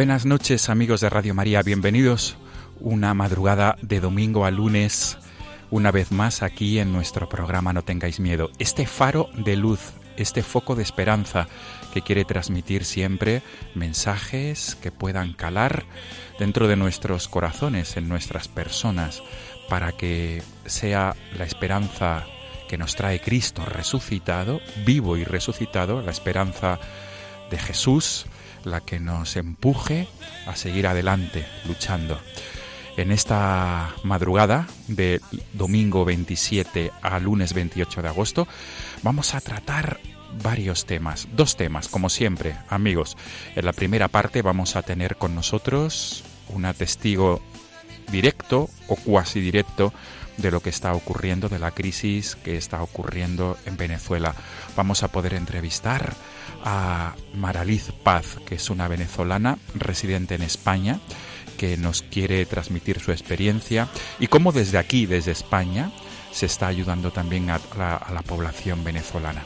Buenas noches amigos de Radio María, bienvenidos una madrugada de domingo a lunes, una vez más aquí en nuestro programa No tengáis miedo. Este faro de luz, este foco de esperanza que quiere transmitir siempre mensajes que puedan calar dentro de nuestros corazones, en nuestras personas, para que sea la esperanza que nos trae Cristo resucitado, vivo y resucitado, la esperanza de Jesús, la que nos empuje a seguir adelante, luchando. En esta madrugada de domingo 27 a lunes 28 de agosto vamos a tratar varios temas, dos temas, como siempre, amigos. En la primera parte vamos a tener con nosotros una testigo directo o cuasi directo de lo que está ocurriendo, de la crisis que está ocurriendo en Venezuela. Vamos a poder entrevistar a Maraliz Paz, que es una venezolana residente en España, que nos quiere transmitir su experiencia y cómo desde aquí, desde España, se está ayudando también a la, población venezolana.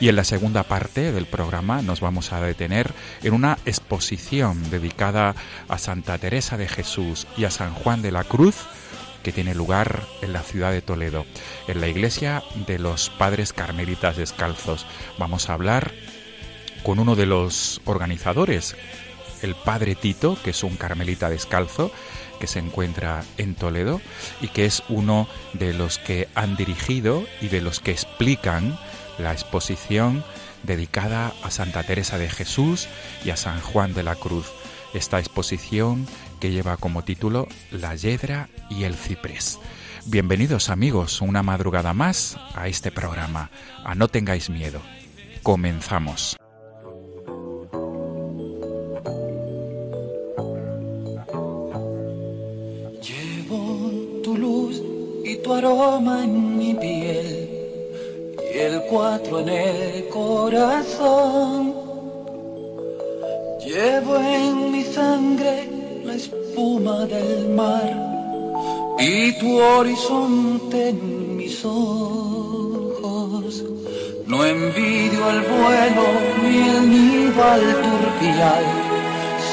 Y en la segunda parte del programa nos vamos a detener en una exposición dedicada a Santa Teresa de Jesús y a San Juan de la Cruz que tiene lugar en la ciudad de Toledo, en la iglesia de los Padres Carmelitas Descalzos. Vamos a hablar con uno de los organizadores, el Padre Tito, que es un carmelita descalzo, que se encuentra en Toledo y que es uno de los que han dirigido y de los que explican la exposición dedicada a Santa Teresa de Jesús y a San Juan de la Cruz. Esta exposición que lleva como título La Yedra y el Ciprés. Bienvenidos amigos una madrugada más a este programa. A No tengáis miedo. Comenzamos. Llevo tu luz y tu aroma en mi piel y el cuatro en el corazón. Espuma del mar y tu horizonte en mis ojos. No envidio el vuelo ni el nido al turpial,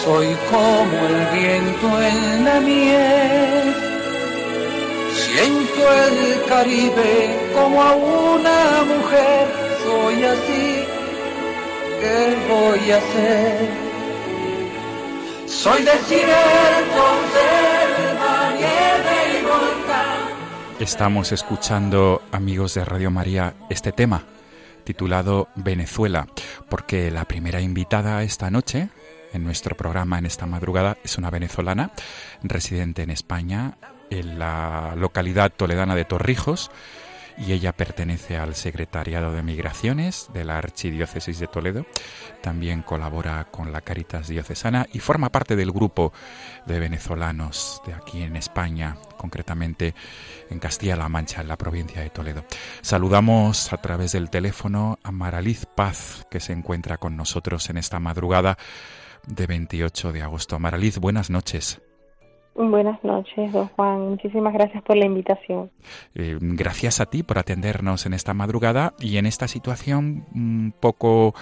soy como el viento en la miel. Siento el Caribe como a una mujer, soy así, ¿qué voy a hacer? Soy desierto, selva, nieve y volcán. Estamos escuchando, amigos de Radio María, este tema titulado Venezuela, porque la primera invitada esta noche en nuestro programa en esta madrugada es una venezolana residente en España, en la localidad toledana de Torrijos, y ella pertenece al Secretariado de Migraciones de la Archidiócesis de Toledo. También colabora con la Caritas Diocesana y forma parte del grupo de venezolanos de aquí en España, concretamente en Castilla-La Mancha, en la provincia de Toledo. Saludamos a través del teléfono a Maraliz Paz, que se encuentra con nosotros en esta madrugada de 28 de agosto. Maraliz, buenas noches. Buenas noches, don Juan. Muchísimas gracias por la invitación. Eh, gracias a ti por atendernos en esta madrugada y en esta situación un poco,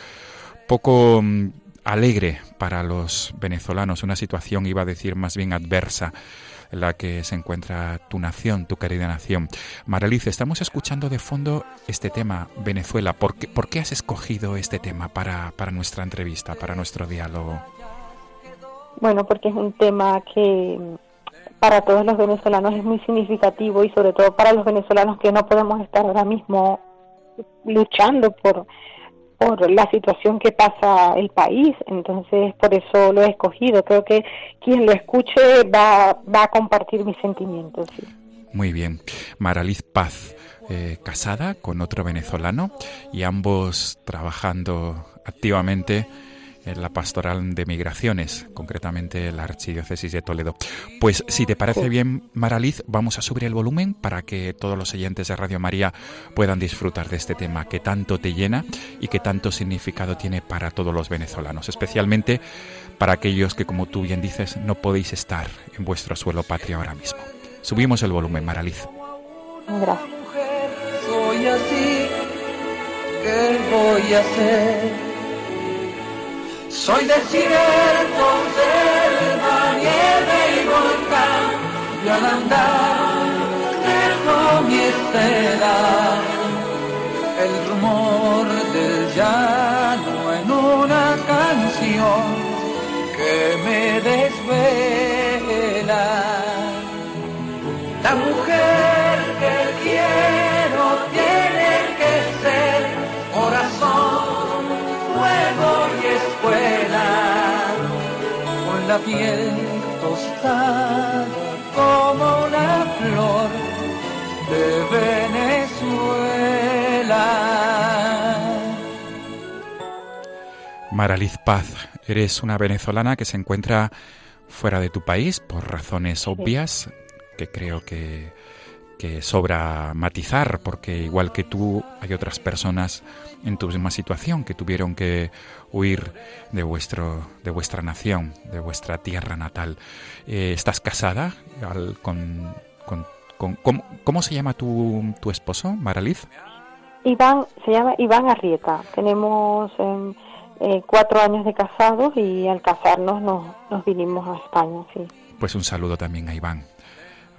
poco mm, alegre para los venezolanos, una situación, iba a decir, más bien adversa en la que se encuentra tu nación, tu querida nación. Maralice, estamos escuchando de fondo este tema, Venezuela. ¿Por qué, por qué has escogido este tema para, para nuestra entrevista, para nuestro diálogo? Bueno, porque es un tema que para todos los venezolanos es muy significativo y sobre todo para los venezolanos que no podemos estar ahora mismo luchando por por la situación que pasa el país, entonces por eso lo he escogido. Creo que quien lo escuche va, va a compartir mis sentimientos. Muy bien. Maraliz Paz, eh, casada con otro venezolano y ambos trabajando activamente en la pastoral de migraciones, concretamente la Archidiócesis de Toledo. Pues si te parece bien, Maraliz, vamos a subir el volumen para que todos los oyentes de Radio María puedan disfrutar de este tema que tanto te llena y que tanto significado tiene para todos los venezolanos, especialmente para aquellos que, como tú bien dices, no podéis estar en vuestro suelo patrio ahora mismo. Subimos el volumen, Maraliz. Gracias. Soy así, ¿qué voy a hacer? Soy desierto, selva, nieve y volcán, y al andar dejo mi estela, el rumor del llano en una canción que me desvela. La mujer la piel tostada como una flor de Venezuela. Maraliz Paz, eres una venezolana que se encuentra fuera de tu país por razones obvias que creo que, que sobra matizar, porque igual que tú hay otras personas en tu misma situación que tuvieron que huir de vuestro de vuestra nación, de vuestra tierra natal. Eh, ¿Estás casada al- con, con- con- ¿cómo, cómo se llama tu, tu esposo, Maraliz? Iván, se llama Iván Arrieta. Tenemos em, eh, cuatro años de casados y al casarnos nos, nos vinimos a España, sí. Pues un saludo también a Iván,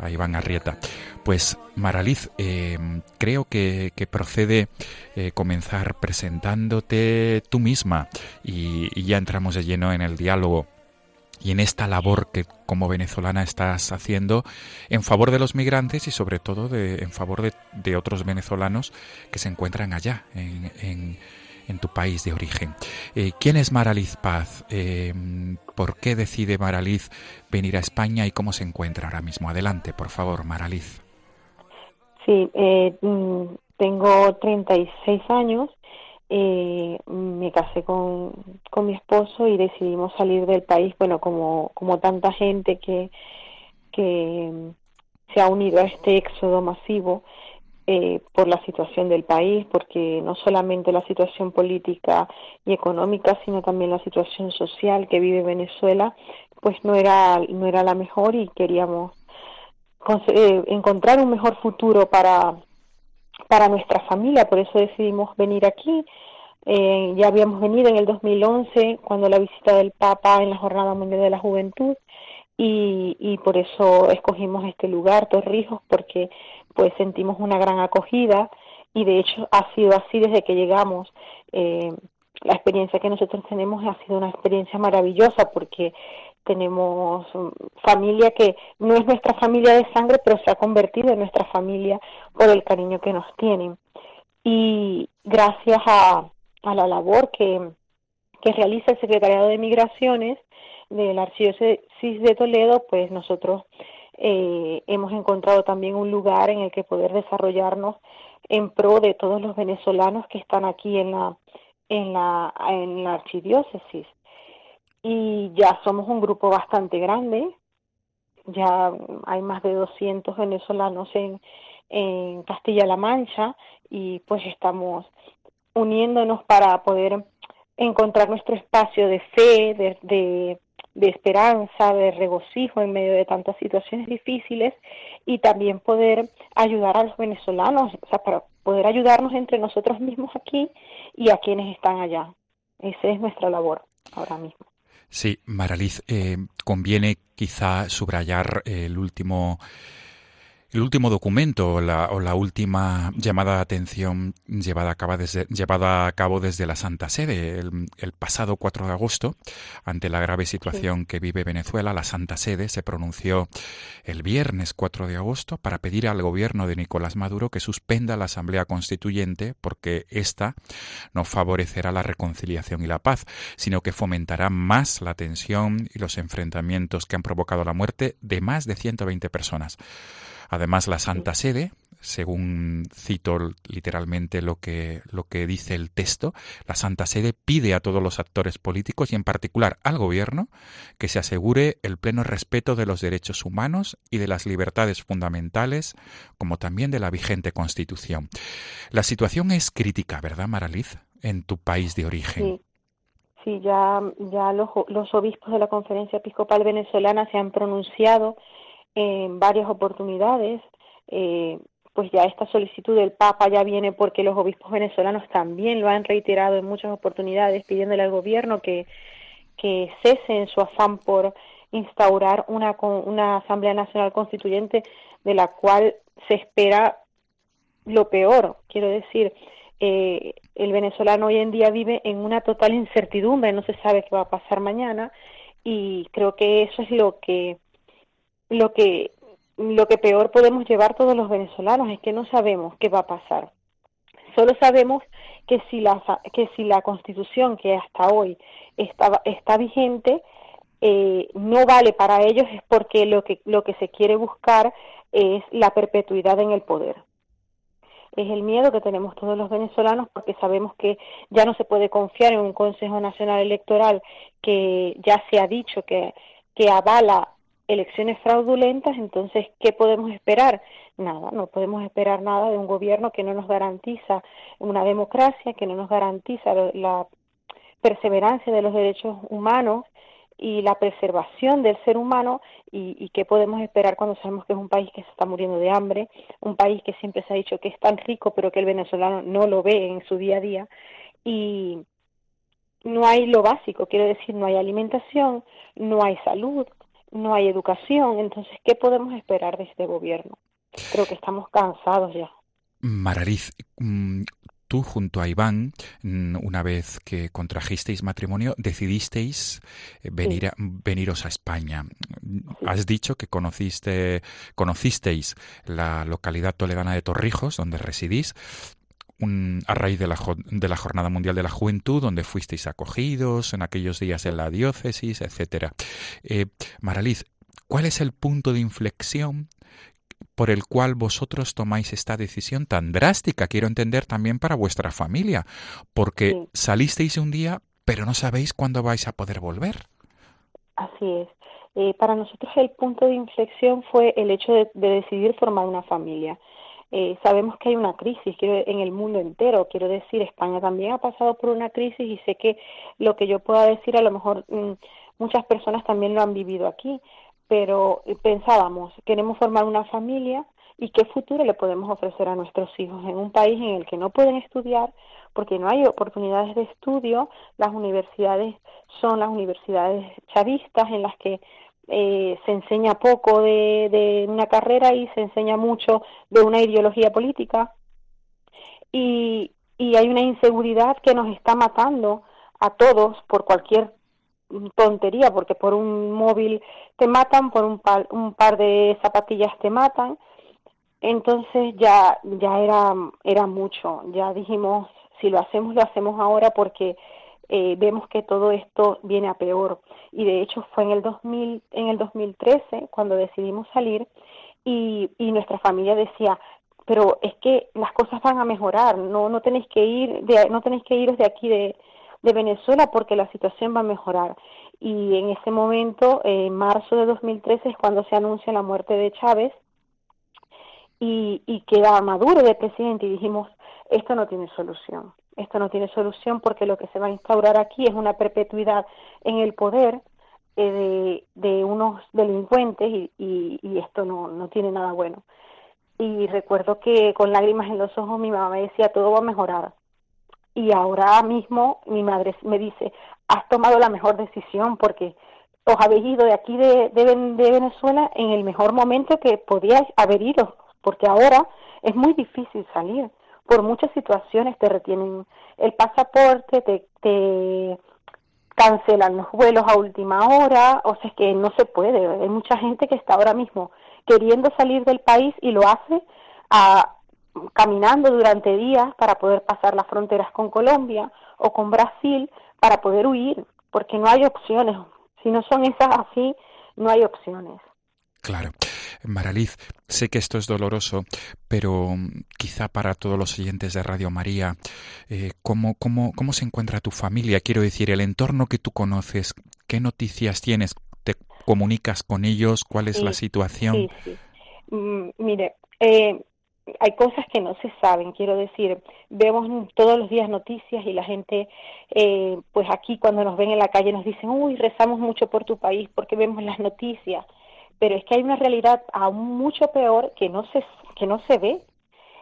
a Iván Arrieta. Pues Maraliz, eh, creo que, procede eh, comenzar presentándote tú misma y, ya entramos de lleno en el diálogo y en esta labor que como venezolana estás haciendo en favor de los migrantes y sobre todo de, en favor de, de otros venezolanos que se encuentran allá en- en tu país de origen. Eh, ¿Quién es Maraliz Paz? Eh, ¿Por qué decide Maraliz venir a España y cómo se encuentra ahora mismo? Adelante, por favor, Maraliz. Sí, eh, mm, tengo 36 años, eh, me casé con, con mi esposo y decidimos salir del país, bueno, como, como tanta gente que, que se ha unido a este éxodo masivo eh, por la situación del país, porque no solamente la situación política y económica, sino también la situación social que vive Venezuela, pues no era, no era la mejor y queríamos eh, encontrar un mejor futuro para, para nuestra familia, por eso decidimos venir aquí. Eh, ya habíamos venido en el 2011 cuando la visita del Papa en la Jornada Mundial de la Juventud y, y por eso escogimos este lugar, Torrijos, porque pues sentimos una gran acogida y de hecho ha sido así desde que llegamos. Eh, la experiencia que nosotros tenemos ha sido una experiencia maravillosa porque tenemos familia que no es nuestra familia de sangre, pero se ha convertido en nuestra familia por el cariño que nos tienen. Y gracias a, a la labor que, que realiza el Secretariado de Migraciones de la Archidiócesis de Toledo, pues nosotros eh, hemos encontrado también un lugar en el que poder desarrollarnos en pro de todos los venezolanos que están aquí en la en la en la archidiócesis. Y ya somos un grupo bastante grande. Ya hay más de 200 venezolanos en en Castilla-La Mancha y pues estamos uniéndonos para poder encontrar nuestro espacio de fe, de, de de esperanza, de regocijo en medio de tantas situaciones difíciles y también poder ayudar a los venezolanos, o sea, para poder ayudarnos entre nosotros mismos aquí y a quienes están allá. Esa es nuestra labor ahora mismo. Sí, Maraliz, eh, conviene quizá subrayar el último el último documento o la última llamada de atención llevada a cabo desde, llevada a cabo desde la Santa Sede el, pasado 4 de agosto, ante la grave situación que vive Venezuela, la Santa Sede se pronunció el viernes 4 de agosto para pedir al gobierno de Nicolás Maduro que suspenda la Asamblea Constituyente porque ésta no favorecerá la reconciliación y la paz, sino que fomentará más la tensión y los enfrentamientos que han provocado la muerte de más de 120 personas. Además, la Santa Sede, según cito literalmente lo que, lo que dice el texto, la Santa Sede pide a todos los actores políticos y en particular al Gobierno que se asegure el pleno respeto de los derechos humanos y de las libertades fundamentales, como también de la vigente Constitución. La situación es crítica, ¿verdad, Maraliz, en tu país de origen? Sí. Sí, ya, ya los, los obispos de la Conferencia Episcopal Venezolana se han pronunciado en varias oportunidades. Eh, pues ya esta solicitud del Papa ya viene porque los obispos venezolanos también lo han reiterado en muchas oportunidades, pidiéndole al gobierno que, que cese en su afán por instaurar una, una Asamblea Nacional Constituyente de la cual se espera lo peor. Quiero decir, eh, el venezolano hoy en día vive en una total incertidumbre, no se sabe qué va a pasar mañana y creo que eso es lo que lo que lo que peor podemos llevar todos los venezolanos es que no sabemos qué va a pasar. Solo sabemos que si la que si la Constitución que hasta hoy está está vigente eh, no vale para ellos es porque lo que lo que se quiere buscar es la perpetuidad en el poder. Es el miedo que tenemos todos los venezolanos porque sabemos que ya no se puede confiar en un Consejo Nacional Electoral que ya se ha dicho que que avala elecciones fraudulentas, entonces, ¿qué podemos esperar? Nada, no podemos esperar nada de un gobierno que no nos garantiza una democracia, que no nos garantiza la perseverancia de los derechos humanos y la preservación del ser humano y, qué podemos esperar cuando sabemos que es un país que se está muriendo de hambre, un país que siempre se ha dicho que es tan rico pero que el venezolano no lo ve en su día a día y no hay lo básico, quiero decir, no hay alimentación, no hay salud, no hay educación. Entonces, ¿qué podemos esperar de este gobierno? Creo que estamos cansados ya. Marariz, mm, tú junto a Iván, mm, una vez que contrajisteis matrimonio, decidisteis eh, venir a, veniros a España. Has dicho que conociste, conocisteis la localidad toledana de Torrijos, donde residís, a raíz de la, de la Jornada Mundial de la Juventud, donde fuisteis acogidos en aquellos días en la diócesis, etcétera. Eh, Maraliz, ¿cuál es el punto de inflexión por el cual vosotros tomáis esta decisión tan drástica? Quiero entender también para vuestra familia, porque salisteis un día, pero no sabéis cuándo vais a poder volver. Así es. Eh, para nosotros el punto de inflexión fue el hecho de decidir formar una familia. Eh, sabemos que hay una crisis quiero, en el mundo entero, quiero decir, España también ha pasado por una crisis y sé que lo que yo pueda decir a lo mejor mm, muchas personas también lo han vivido aquí, pero eh, pensábamos, queremos formar una familia y qué futuro le podemos ofrecer a nuestros hijos en un país en el que no pueden estudiar porque no hay oportunidades de estudio, las universidades son las universidades chavistas en las que eh, se enseña poco de, una carrera y se enseña mucho de una ideología política y, y hay una inseguridad que nos está matando a todos por cualquier tontería, porque por un móvil te matan, por un par, un par de zapatillas te matan. Entonces ya, ya era, era mucho. Ya dijimos, si lo hacemos, lo hacemos ahora porque eh, vemos que todo esto viene a peor. Y de hecho fue en el, 2000, en el 2013 cuando decidimos salir y, y nuestra familia decía, pero es que las cosas van a mejorar, no, no tenéis que ir, de, no tenéis que iros de aquí de, de Venezuela porque la situación va a mejorar. Y en ese momento, en marzo de 2013, es cuando se anuncia la muerte de Chávez y, y queda Maduro de presidente y dijimos, esto no tiene solución. Esto no tiene solución porque lo que se va a instaurar aquí es una perpetuidad en el poder eh, de, unos delincuentes y, y, esto no, no tiene nada bueno. Y recuerdo que con lágrimas en los ojos mi mamá me decía, todo va a mejorar. Y ahora mismo mi madre me dice, has tomado la mejor decisión porque os habéis ido de aquí de, de, de Venezuela en el mejor momento que podíais haber ido, porque ahora es muy difícil salir. Por muchas situaciones te retienen el pasaporte, te, te cancelan los vuelos a última hora, o sea, es que no se puede. Hay mucha gente que está ahora mismo queriendo salir del país y lo hace a, caminando durante días para poder pasar las fronteras con Colombia o con Brasil para poder huir, porque no hay opciones. Si no son esas así, no hay opciones. Claro. Maraliz, sé que esto es doloroso, pero mm, quizá para todos los oyentes de Radio María, eh, ¿cómo, cómo, cómo se encuentra tu familia? Quiero decir, el entorno que tú conoces, ¿qué noticias tienes? ¿Te comunicas con ellos? ¿Cuál es la situación? Sí, sí. Mm, mire, eh, hay cosas que no se saben, quiero decir, vemos todos los días noticias y la gente, eh, pues aquí cuando nos ven en la calle nos dicen, uy, rezamos mucho por tu país porque vemos las noticias pero es que hay una realidad aún mucho peor que no se que no se ve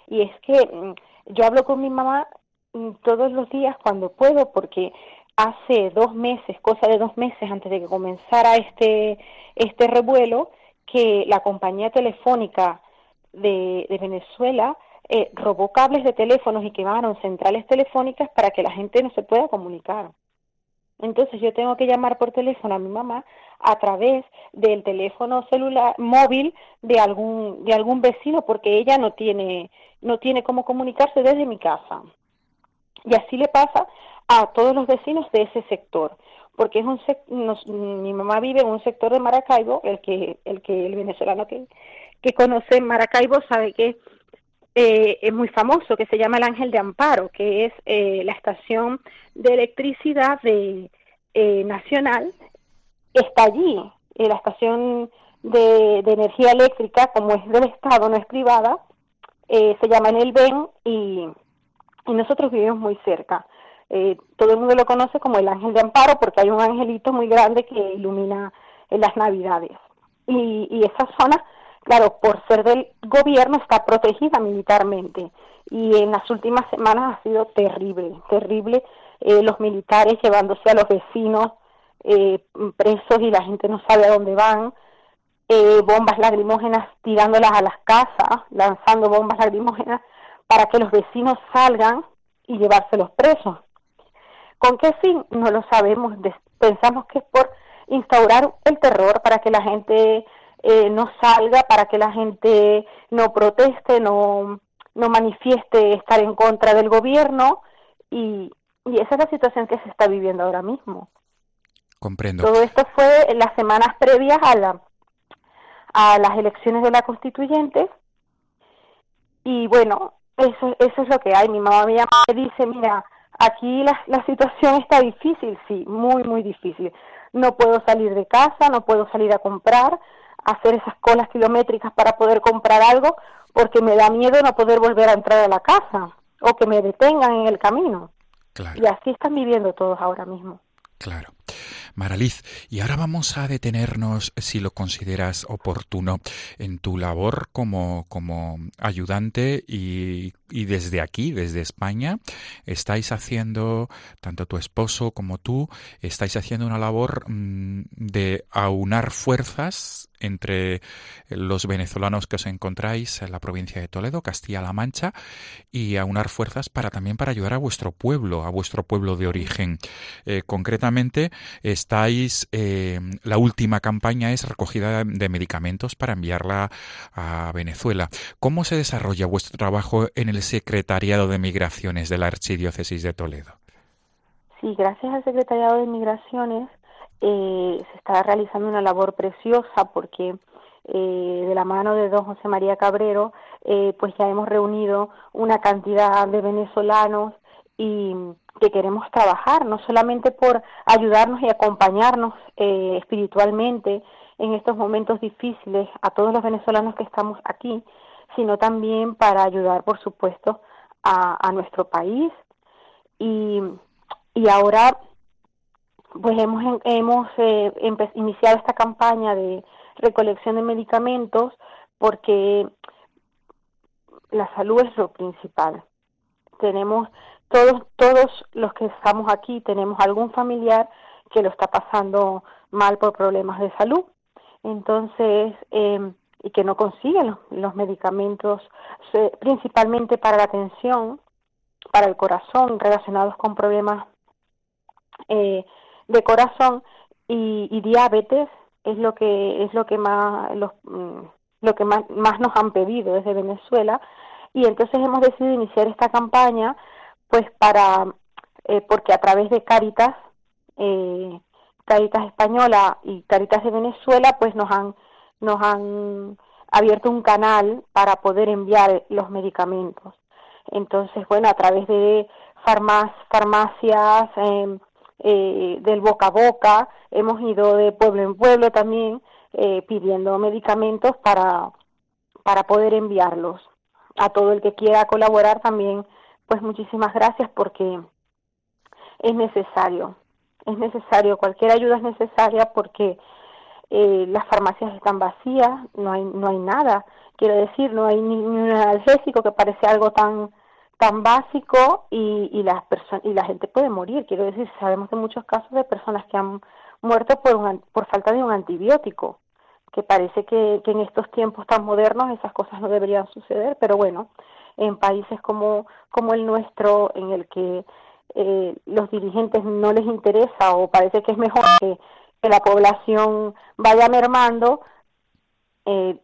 y es que mm, yo hablo con mi mamá mm, todos los días cuando puedo porque hace dos meses cosa de dos meses antes de que comenzara este este revuelo que la compañía telefónica de, de Venezuela eh, robó cables de teléfonos y quemaron centrales telefónicas para que la gente no se pueda comunicar. Entonces yo tengo que llamar por teléfono a mi mamá a través del teléfono celular móvil de algún de algún vecino porque ella no tiene no tiene cómo comunicarse desde mi casa. Y así le pasa a todos los vecinos de ese sector, porque es un mi mamá vive en un sector de Maracaibo, el que el que el venezolano que que conoce Maracaibo sabe que eh, es muy famoso, que se llama el Ángel de Amparo, que es eh, la estación de electricidad de eh, nacional está allí. Eh, la estación de, energía eléctrica, como es del Estado, no es privada, eh, se llama en el Ben y, nosotros vivimos muy cerca. Eh, todo el mundo lo conoce como el ángel de amparo porque hay un angelito muy grande que ilumina en las navidades. Y, y esa zona, claro, por ser del gobierno, está protegida militarmente. Y en las últimas semanas ha sido terrible, terrible los militares llevándose a los vecinos eh, presos y la gente no sabe a dónde van, eh, bombas lacrimógenas tirándolas a las casas, lanzando bombas lacrimógenas para que los vecinos salgan y llevárselos presos. ¿Con qué fin? No lo sabemos. Pensamos que es por instaurar el terror para que la gente eh, no salga, para que la gente no proteste, no, no manifieste estar en contra del gobierno y, y esa es la situación que se está viviendo ahora mismo. Comprendo. Todo esto fue en las semanas previas a, la, a las elecciones de la constituyente. Y bueno, eso, eso es lo que hay. Mi mamá me llama y dice, mira, aquí la, la situación está difícil, sí, muy, muy difícil. No puedo salir de casa, no puedo salir a comprar, hacer esas colas kilométricas para poder comprar algo, porque me da miedo no poder volver a entrar a la casa o que me detengan en el camino. Y así están viviendo todos ahora mismo. Claro. Maraliz, y ahora vamos a detenernos, si lo consideras oportuno, en tu labor como, como ayudante y, y desde aquí, desde España, estáis haciendo, tanto tu esposo como tú, estáis haciendo una labor mm, de aunar fuerzas entre los venezolanos que os encontráis en la provincia de Toledo, Castilla-La Mancha, y aunar fuerzas para también para ayudar a vuestro pueblo, a vuestro pueblo de origen. Eh, concretamente, estáis, eh, la última campaña es recogida de medicamentos para enviarla a Venezuela. ¿Cómo se desarrolla vuestro trabajo en el Secretariado de Migraciones de la Archidiócesis de Toledo? Sí, gracias al Secretariado de Migraciones eh, se está realizando una labor preciosa porque eh, de la mano de don José María Cabrero, eh, pues ya hemos reunido una cantidad de venezolanos y que queremos trabajar, no solamente por ayudarnos y acompañarnos espiritualmente en estos momentos difíciles a todos los venezolanos que estamos aquí, sino también para ayudar, por supuesto, a, a nuestro país. Y, y ahora pues hemos, hemos eh, iniciado esta campaña de recolección de medicamentos porque la salud es lo principal. Tenemos todos todos los que estamos aquí tenemos algún familiar que lo está pasando mal por problemas de salud. Entonces, eh, y que no consiguen los, medicamentos, principalmente para la atención, para el corazón, relacionados con problemas eh, de corazón y, diabetes, es lo que es lo que más los, mm, lo que más, más nos han pedido desde Venezuela y entonces hemos decidido iniciar esta campaña pues para eh, porque a través de Caritas eh, Caritas Española y Caritas de Venezuela pues nos han nos han abierto un canal para poder enviar los medicamentos. Entonces, bueno, a través de farmacias, em, eh, del boca a boca, hemos ido de pueblo en pueblo también eh, pidiendo medicamentos para, para poder enviarlos. A todo el que quiera colaborar también, pues muchísimas gracias porque es necesario, es necesario, cualquier ayuda es necesaria porque eh, las farmacias están vacías, no hay, no hay nada, quiero decir, no hay ni, un analgésico que parece algo tan tan básico y, y las personas y la gente puede morir, quiero decir, sabemos de muchos casos de personas que han muerto por un, por falta de un antibiótico, que parece que, que en estos tiempos tan modernos esas cosas no deberían suceder, pero bueno, en países como, como el nuestro, en el que eh, los dirigentes no les interesa o parece que es mejor que que la población vaya mermando, eh,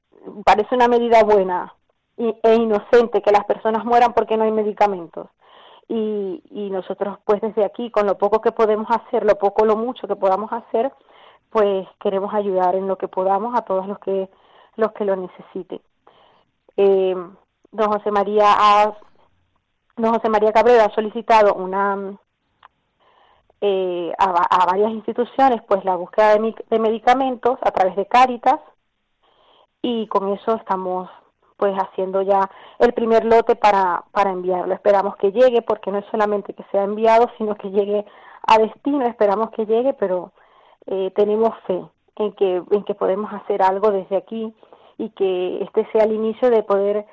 parece una medida buena e inocente que las personas mueran porque no hay medicamentos. Y, y nosotros, pues desde aquí, con lo poco que podemos hacer, lo poco lo mucho que podamos hacer, pues queremos ayudar en lo que podamos a todos los que los que lo necesiten. Eh, don José María ha, don José María Cabrera ha solicitado una eh, a, varias instituciones pues la búsqueda de, medicamentos a través de Cáritas y con eso estamos pues haciendo ya el primer lote para, para enviarlo. Esperamos que llegue porque no es solamente que sea enviado, sino que llegue a destino, esperamos que llegue, pero eh, tenemos fe en que, en que podemos hacer algo desde aquí y que este sea el inicio de poder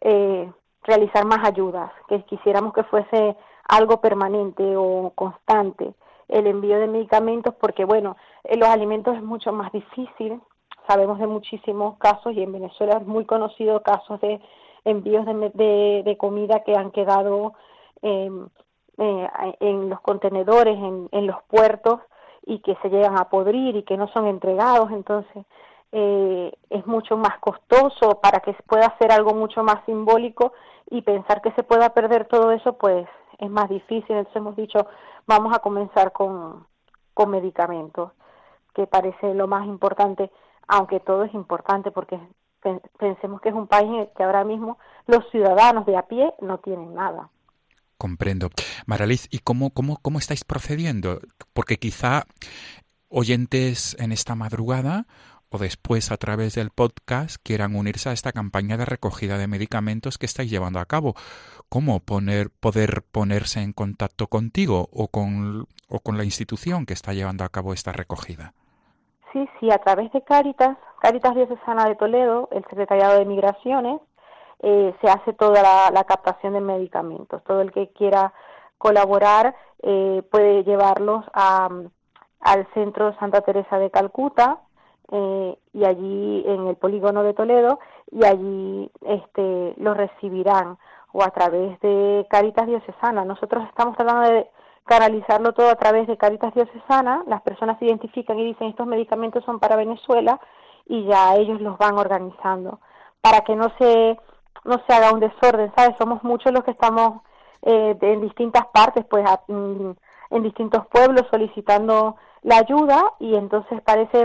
eh, realizar más ayudas, que quisiéramos que fuese algo permanente o constante el envío de medicamentos porque bueno en los alimentos es mucho más difícil. Sabemos de muchísimos casos y en Venezuela es muy conocido casos de envíos de, de, comida que han quedado em, eh, en los contenedores en, en los puertos y que se llegan a podrir y que no son entregados entonces eh, es mucho más costoso para que pueda hacer algo mucho más simbólico y pensar que se pueda perder todo eso pues es más difícil. Entonces hemos dicho, vamos a comenzar con, con medicamentos, que parece lo más importante, aunque todo es importante porque pensemos que es un país en el que ahora mismo los ciudadanos de a pie no tienen nada. Comprendo. Maraliz, ¿y cómo, cómo, cómo estáis procediendo? Porque quizá oyentes en esta madrugada o después a través del podcast quieran unirse a esta campaña de recogida de medicamentos que estáis llevando a cabo. ¿Cómo poner, poder ponerse en contacto contigo o con, o con la institución que está llevando a cabo esta recogida? Sí, sí, a través de Cáritas, Cáritas Diocesana de Toledo, el Secretariado de Migraciones, eh, se hace toda la, captación de medicamentos. Todo el que quiera colaborar eh, puede llevarlos a, al Centro Santa Teresa de Calcuta, eh, y allí en el polígono de Toledo y allí este lo recibirán o a través de Caritas Diocesana. Nosotros estamos tratando de canalizarlo todo a través de Caritas Diocesana, las personas se identifican y dicen estos medicamentos son para Venezuela y ya ellos los van organizando para que no se no se haga un desorden, ¿sabes? Somos muchos los que estamos eh, en distintas partes, pues mm, en distintos pueblos solicitando la ayuda y entonces parece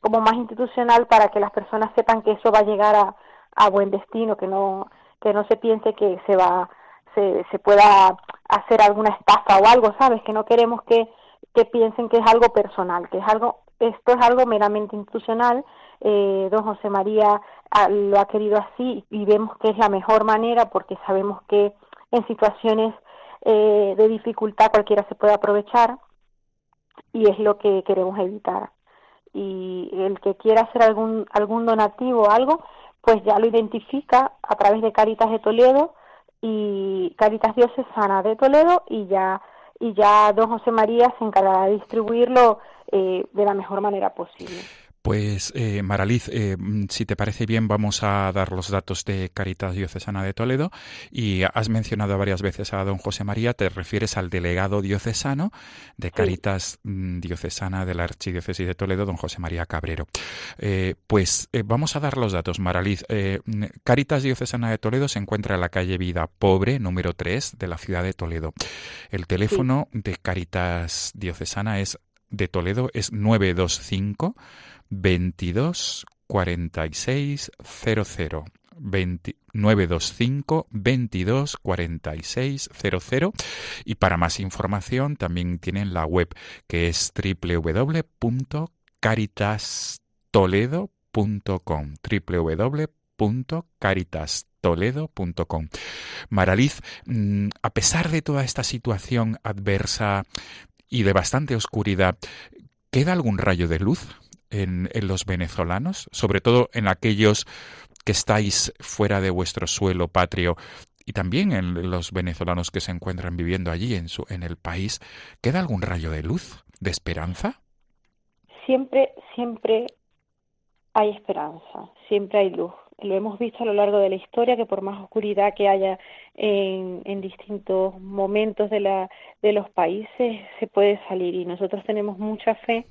como más institucional para que las personas sepan que eso va a llegar a, a buen destino, que no que no se piense que se va se, se pueda hacer alguna estafa o algo, ¿sabes? Que no queremos que, que piensen que es algo personal, que es algo esto es algo meramente institucional. Eh, don José María ah, lo ha querido así y vemos que es la mejor manera porque sabemos que en situaciones eh, de dificultad cualquiera se puede aprovechar y es lo que queremos evitar. Y el que quiera hacer algún, algún donativo o algo, pues ya lo identifica a través de Caritas de Toledo y Caritas Diocesana de Toledo y ya y ya don José María se encargará de distribuirlo eh, de la mejor manera posible. Pues eh, Maraliz, eh, mm, si te parece bien, vamos a dar los datos de Caritas Diocesana de Toledo y has mencionado varias veces a don José María, te refieres al delegado diocesano de Caritas mm, Diocesana de la Archidiócesis de Toledo, don José María Cabrero. Eh, pues vamos a dar los datos, Maraliz. Mm, Caritas Diocesana de Toledo se encuentra en la calle Vida Pobre, número 3 de la ciudad de Toledo. El teléfono de Caritas Diocesana es de Toledo es 925 22 46 00. 925 22 46 00 y para más información también tienen la web que es www.caritastoledo.com www.caritastoledo.com Maraliz, mm, a pesar de toda esta situación adversa y de bastante oscuridad, ¿queda algún rayo de luz? En, los venezolanos, sobre todo en aquellos que estáis fuera de vuestro suelo patrio y también en los venezolanos que se encuentran viviendo allí en, su, en el país, ¿queda algún rayo de luz, de esperanza? Siempre, siempre hay esperanza, siempre hay luz. Lo hemos visto a lo largo de la historia que por más oscuridad que haya en, en distintos momentos de, la, de los países, se puede salir y nosotros tenemos mucha fe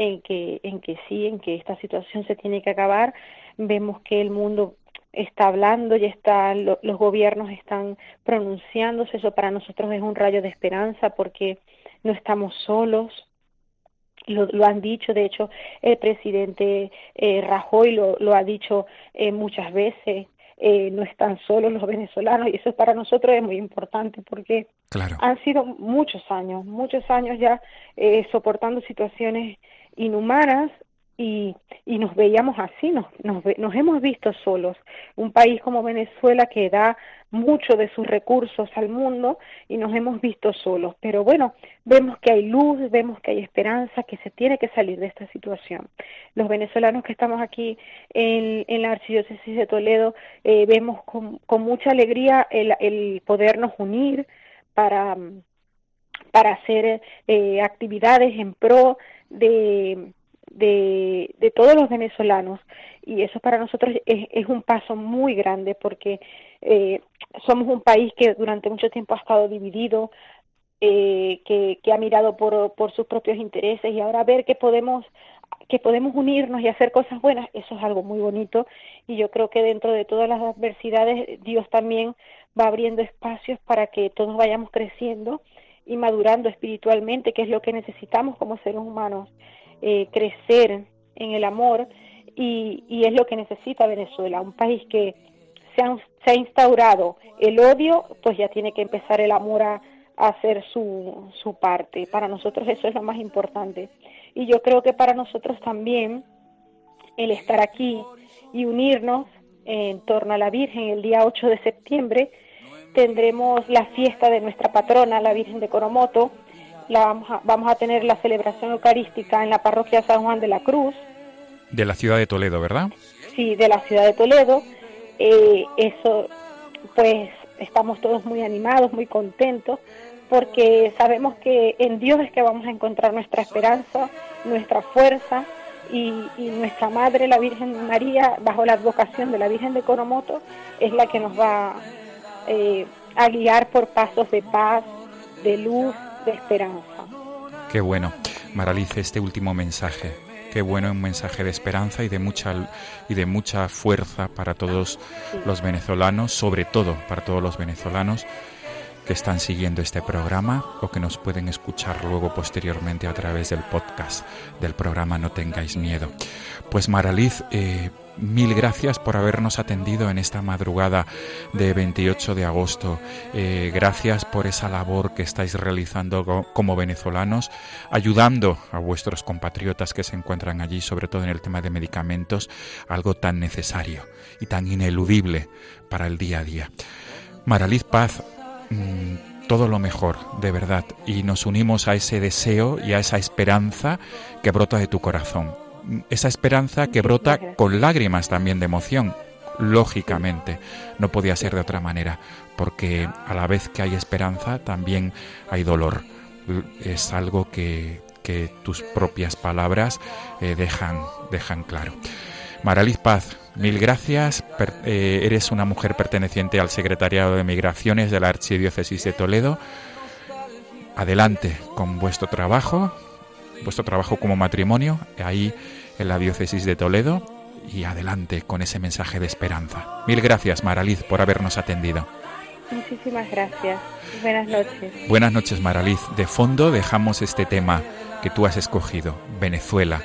en que, en que sí, en que esta situación se tiene que acabar. Vemos que el mundo está hablando, y está, los gobiernos están pronunciándose, eso para nosotros es un rayo de esperanza porque no estamos solos, lo, lo, han dicho, de hecho, el presidente eh, Rajoy lo, lo, ha dicho eh, muchas veces, eh, no están solos los venezolanos y eso para nosotros es muy importante porque han sido muchos años, muchos años ya eh, soportando situaciones inhumanas y, y nos veíamos así, nos, nos, nos hemos visto solos. Un país como Venezuela que da mucho de sus recursos al mundo y nos hemos visto solos. Pero bueno, vemos que hay luz, vemos que hay esperanza, que se tiene que salir de esta situación. Los venezolanos que estamos aquí en, en la Archidiócesis de Toledo eh, vemos con, con, mucha alegría el, el podernos unir para, para hacer eh, actividades en pro de, de, de, todos los venezolanos. Y eso para nosotros es, un paso muy grande porque eh, somos un país que durante mucho tiempo ha estado dividido, eh, que, que, ha mirado por, por sus propios intereses. Y ahora ver que podemos que podemos unirnos y hacer cosas buenas, eso es algo muy bonito. Y yo creo que dentro de todas las adversidades Dios también va abriendo espacios para que todos vayamos creciendo y madurando espiritualmente, que es lo que necesitamos como seres humanos, eh, crecer en el amor y, y, es lo que necesita Venezuela, un país que se ha, se ha, instaurado el odio, pues ya tiene que empezar el amor a, a hacer su, su parte. Para nosotros eso es lo más importante. Y yo creo que para nosotros también el estar aquí y unirnos en torno a la Virgen el día 8 de septiembre, tendremos la fiesta de nuestra patrona, la Virgen de Coromoto. La vamos, a, vamos a tener la celebración eucarística en la parroquia San Juan de la Cruz. De la ciudad de Toledo, ¿verdad? Sí, de la ciudad de Toledo. Eh, eso, pues estamos todos muy animados, muy contentos, porque sabemos que en Dios es que vamos a encontrar nuestra esperanza, nuestra fuerza y, y, nuestra Madre, la Virgen María, bajo la advocación de la Virgen de Coromoto, es la que nos va eh, a guiar por pasos de paz, de luz, de esperanza. Qué bueno, Maralice, este último mensaje. Qué bueno, un mensaje de esperanza y de mucha y de mucha fuerza para todos los venezolanos, sobre todo para todos los venezolanos que están siguiendo este programa o que nos pueden escuchar luego posteriormente a través del podcast del programa No tengáis miedo. Pues Maraliz, eh, mil gracias por habernos atendido en esta madrugada de 28 de agosto. Eh, gracias por esa labor que estáis realizando como venezolanos, ayudando a vuestros compatriotas que se encuentran allí, sobre todo en el tema de medicamentos, algo tan necesario y tan ineludible para el día a día. Maraliz Paz, mmm, todo lo mejor, de verdad, y nos unimos a ese deseo y a esa esperanza que brota de tu corazón. Esa esperanza que brota con lágrimas también de emoción, lógicamente, no podía ser de otra manera, porque a la vez que hay esperanza también hay dolor. Es algo que, que tus propias palabras eh, dejan, dejan claro. Maraliz Paz, mil gracias. Eh, eres una mujer perteneciente al Secretariado de Migraciones de la Archidiócesis de Toledo. Adelante con vuestro trabajo, vuestro trabajo como matrimonio, ahí en la Diócesis de Toledo, y adelante con ese mensaje de esperanza. Mil gracias, Maraliz, por habernos atendido. Muchísimas gracias. Buenas noches. Buenas noches, Maraliz. De fondo dejamos este tema que tú has escogido, Venezuela,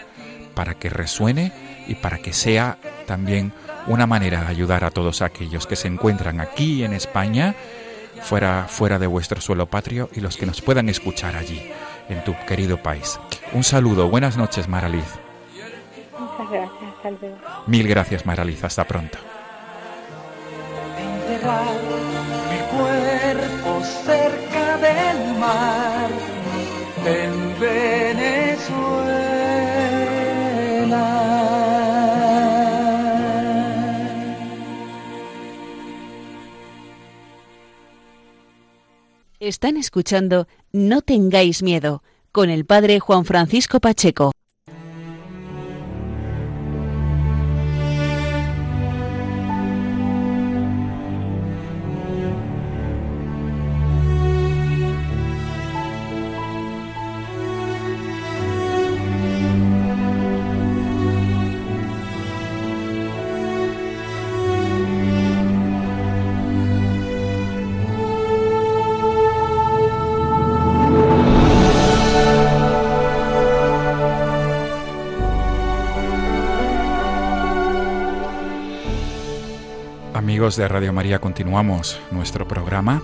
para que resuene y para que sea también una manera de ayudar a todos aquellos que se encuentran aquí en España, fuera, fuera de vuestro suelo patrio y los que nos puedan escuchar allí, en tu querido país. Un saludo, buenas noches, Maraliz. Muchas gracias, Salvador. Mil gracias, Maraliz, hasta pronto. mi cuerpo cerca del mar en Están escuchando No tengáis miedo con el padre Juan Francisco Pacheco. De Radio María continuamos nuestro programa.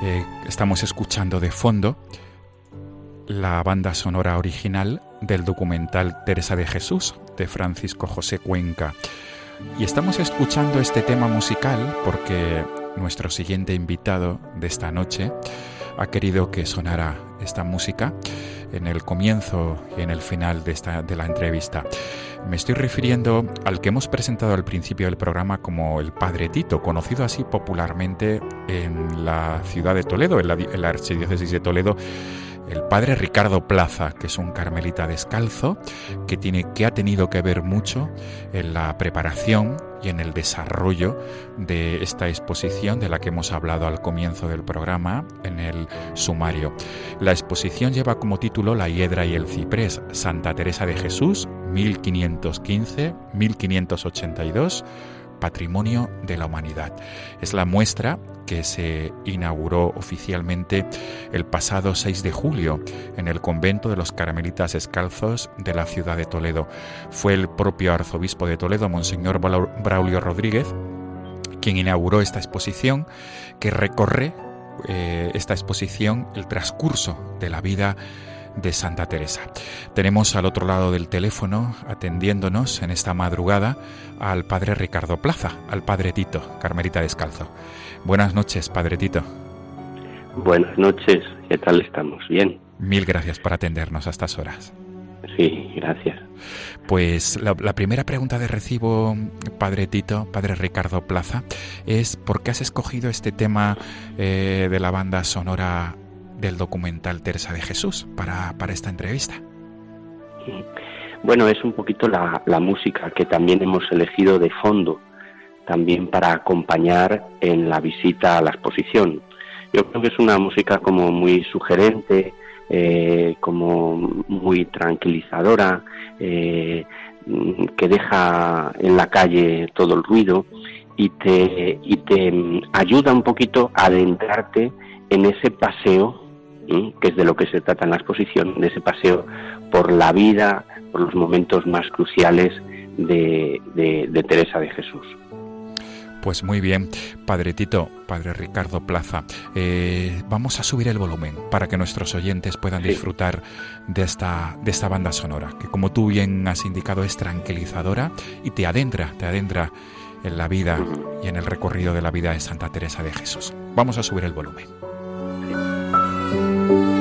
Eh, estamos escuchando de fondo la banda sonora original del documental Teresa de Jesús de Francisco José Cuenca. Y estamos escuchando este tema musical porque nuestro siguiente invitado de esta noche ha querido que sonara esta música en el comienzo y en el final de, esta, de la entrevista. Me estoy refiriendo al que hemos presentado al principio del programa como el Padre Tito, conocido así popularmente en la ciudad de Toledo, en la, archidiócesis de Toledo el padre Ricardo Plaza, que es un carmelita descalzo, que, tiene, que ha tenido que ver mucho en la preparación y en el desarrollo de esta exposición de la que hemos hablado al comienzo del programa en el sumario. La exposición lleva como título La hiedra y el ciprés, Santa Teresa de Jesús, 1515-1582 Patrimonio de la Humanidad. Es la muestra que se inauguró oficialmente el pasado 6 de julio en el convento de los Carmelitas Escalzos de la ciudad de Toledo. Fue el propio arzobispo de Toledo, Monseñor Braulio Rodríguez, quien inauguró esta exposición que recorre eh, esta exposición el transcurso de la vida de Santa Teresa. Tenemos al otro lado del teléfono, atendiéndonos en esta madrugada, al Padre Ricardo Plaza, al Padre Tito, Carmelita Descalzo. Buenas noches, Padre Tito. Buenas noches, ¿qué tal estamos? Bien. Mil gracias por atendernos a estas horas. Sí, gracias. Pues la, primera pregunta de recibo, Padre Tito, Padre Ricardo Plaza, es ¿por qué has escogido este tema eh, de la banda sonora del documental Teresa de Jesús para, para esta entrevista? Bueno, es un poquito la, la música que también hemos elegido de fondo, también para acompañar en la visita a la exposición. Yo creo que es una música como muy sugerente, eh, como muy tranquilizadora, eh, que deja en la calle todo el ruido y te, y te ayuda un poquito a adentrarte en ese paseo que es de lo que se trata en la exposición, de ese paseo por la vida, por los momentos más cruciales de, Teresa de Jesús. Pues muy bien, Padre Tito, Padre Ricardo Plaza, eh, vamos a subir el volumen para que nuestros oyentes puedan disfrutar de esta, de esta banda sonora, que como tú bien has indicado es tranquilizadora y te adentra, te adentra en la vida y en el recorrido de la vida de Santa Teresa de Jesús. Vamos a subir el volumen. Música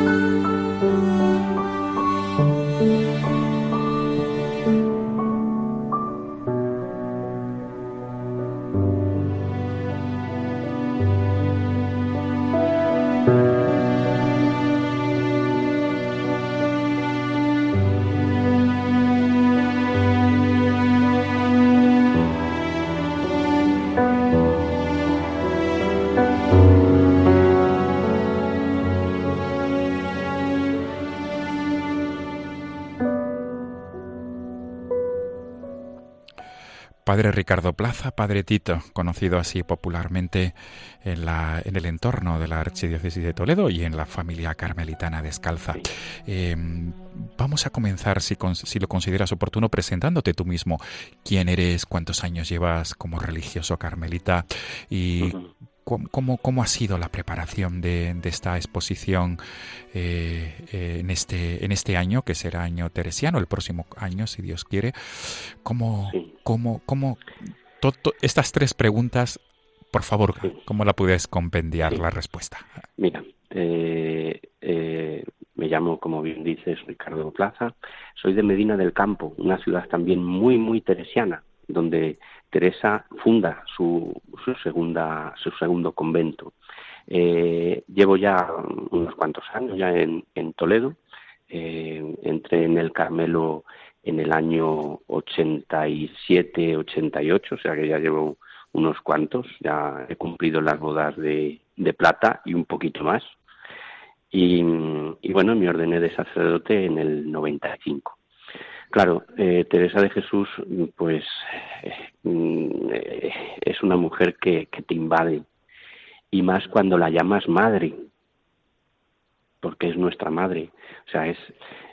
Ricardo Plaza, Padre Tito, conocido así popularmente en, la, en el entorno de la Archidiócesis de Toledo y en la familia carmelitana descalza. Eh, vamos a comenzar, si, si, lo consideras oportuno, presentándote tú mismo. ¿Quién eres? ¿Cuántos años llevas como religioso carmelita? ¿Y ¿Cómo, cómo, ha sido la preparación de, esta exposición eh, eh, en, este, en este año, que será año teresiano, el próximo año, si Dios quiere? ¿Cómo, cómo, cómo estas tres preguntas, por favor, cómo la puedes compendiar la respuesta? Mira, eh, me llamo, como bien dices, Ricardo Plaza, soy de Medina del Campo, una ciudad también muy, muy teresiana, donde Teresa funda su, su, segunda, su segundo convento. Eh, llevo ya unos cuantos años ya en, en Toledo. Eh, entré en el Carmelo en el año 87, 88, o sea que ya llevo unos cuantos. Ya he cumplido las bodas de, de plata y un poquito más. Y, y bueno, me ordené de sacerdote en el 95. Claro, eh, Teresa de Jesús, pues eh, es una mujer que, te invade, y más cuando la llamas madre, porque es nuestra madre. O sea, es,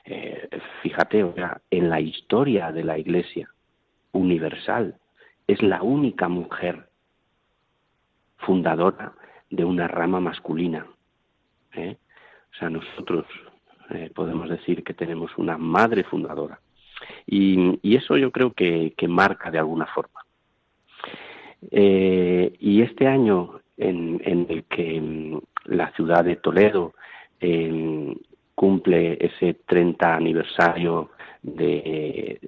eh, fíjate, o sea, en la historia de la Iglesia universal, es la única mujer fundadora de una rama masculina. O sea, nosotros podemos decir que tenemos una madre fundadora. Y, eso yo creo que, marca de alguna forma. Eh, y este año en, el que mm, la ciudad de Toledo em, cumple ese 30 aniversario de,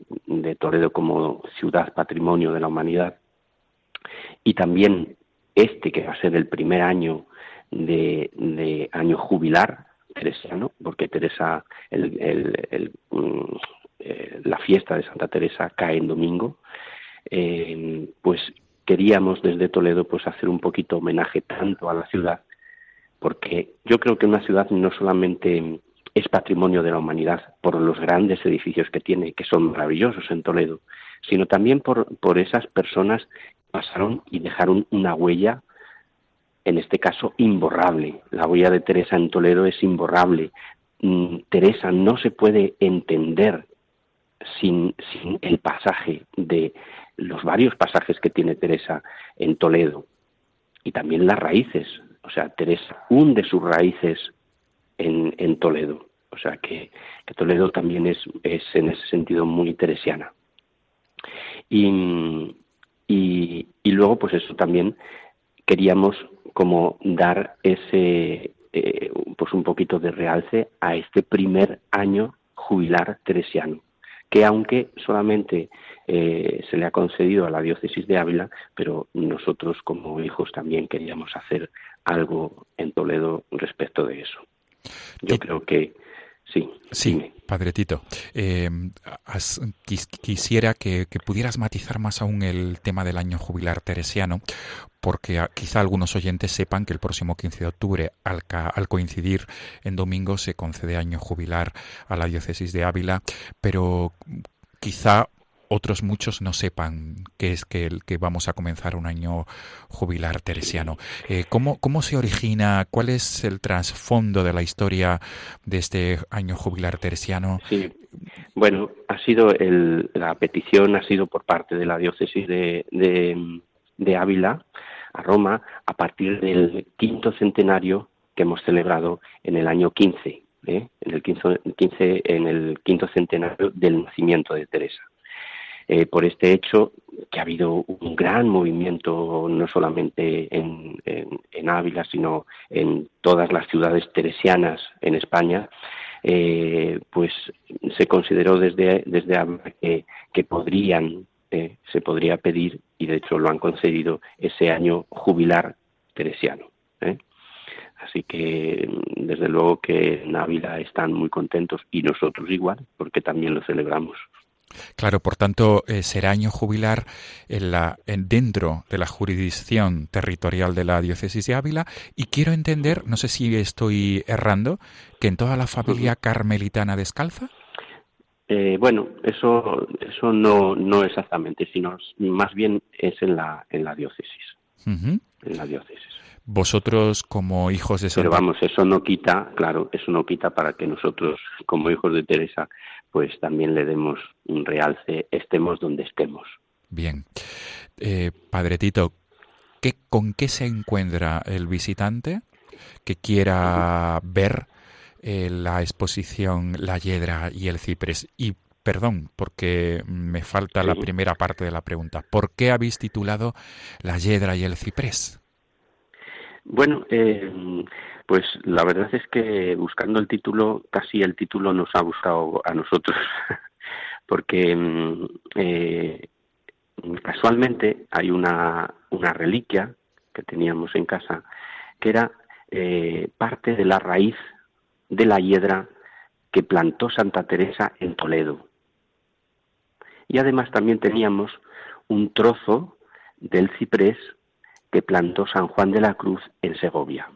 Toledo como ciudad patrimonio de la humanidad y también este que va a ser el primer año de, año jubilar teresiano, porque Teresa, el, mm, eh, la fiesta de Santa Teresa cae en domingo, eh, pues queríamos desde Toledo pues hacer un poquito homenaje tanto a la ciudad, porque yo creo que una ciudad no solamente es patrimonio de la humanidad por los grandes edificios que tiene, que son maravillosos en Toledo, sino también por, por esas personas que pasaron y dejaron una huella, en este caso imborrable. La huella de Teresa en Toledo es imborrable. Mm, Teresa no se puede entender sin, sin el pasaje de los varios pasajes que tiene Teresa en Toledo y también las raíces. O sea, Teresa hunde sus raíces en, en Toledo. O sea, que, Toledo también es, es, en ese sentido muy teresiana. Y, y, luego, pues eso también queríamos como dar ese, eh, pues un poquito de realce a este primer año jubilar teresiano que aunque solamente eh, se le ha concedido a la diócesis de Ávila, pero nosotros como hijos también queríamos hacer algo en Toledo respecto de eso. Yo creo que Sí. Sí, Padre Tito. Eh, quisiera que, pudieras matizar más aún el tema del año jubilar teresiano, porque quizá algunos oyentes sepan que el próximo 15 de octubre, al, al, coincidir en domingo, se concede año jubilar a la diócesis de Ávila, pero quizá otros muchos no sepan que es que, que vamos a comenzar un año jubilar teresiano. Eh, ¿cómo, ¿Cómo se origina? ¿Cuál es el trasfondo de la historia de este año jubilar teresiano? Sí, bueno, ha sido el, la petición ha sido por parte de la diócesis de, de, Ávila a Roma a partir del quinto centenario que hemos celebrado en el año 15, ¿eh? en el 15, en el quinto centenario del nacimiento de Teresa. Eh, por este hecho que ha habido un gran movimiento no solamente en, Ávila, sino en todas las ciudades teresianas en España, eh, pues se consideró desde, desde Ávila que, podrían, eh, se podría pedir, y de hecho lo han concedido, ese año jubilar teresiano. Así que desde luego que en Ávila están muy contentos y nosotros igual, porque también lo celebramos. Claro, por tanto, eh, será año jubilar en la, en, dentro de la jurisdicción territorial de la diócesis de Ávila y quiero entender, no sé si estoy errando, que en toda la familia carmelitana descalza. Eh, bueno, eso, eso no, no exactamente, sino más bien es en la, en la diócesis. En la diócesis. Vosotros como hijos de Santa Pero vamos, eso no quita, claro, eso no quita para que nosotros como hijos de Teresa pues también le demos un realce, estemos donde estemos. Bien. Eh, padre Tito, ¿qué, ¿con qué se encuentra el visitante que quiera ver eh, la exposición La Hiedra y el Ciprés? Y perdón, porque me falta la primera parte de la pregunta. ¿Por qué habéis titulado La Hiedra y el Ciprés? Bueno, eh, pues la verdad es que buscando el título, casi el título nos ha buscado a nosotros, porque mm, eh, casualmente hay una, una reliquia que teníamos en casa que era eh, parte de la raíz de la hiedra que plantó Santa Teresa en Toledo. Y además también teníamos un trozo del ciprés que plantó San Juan de la Cruz en Segovia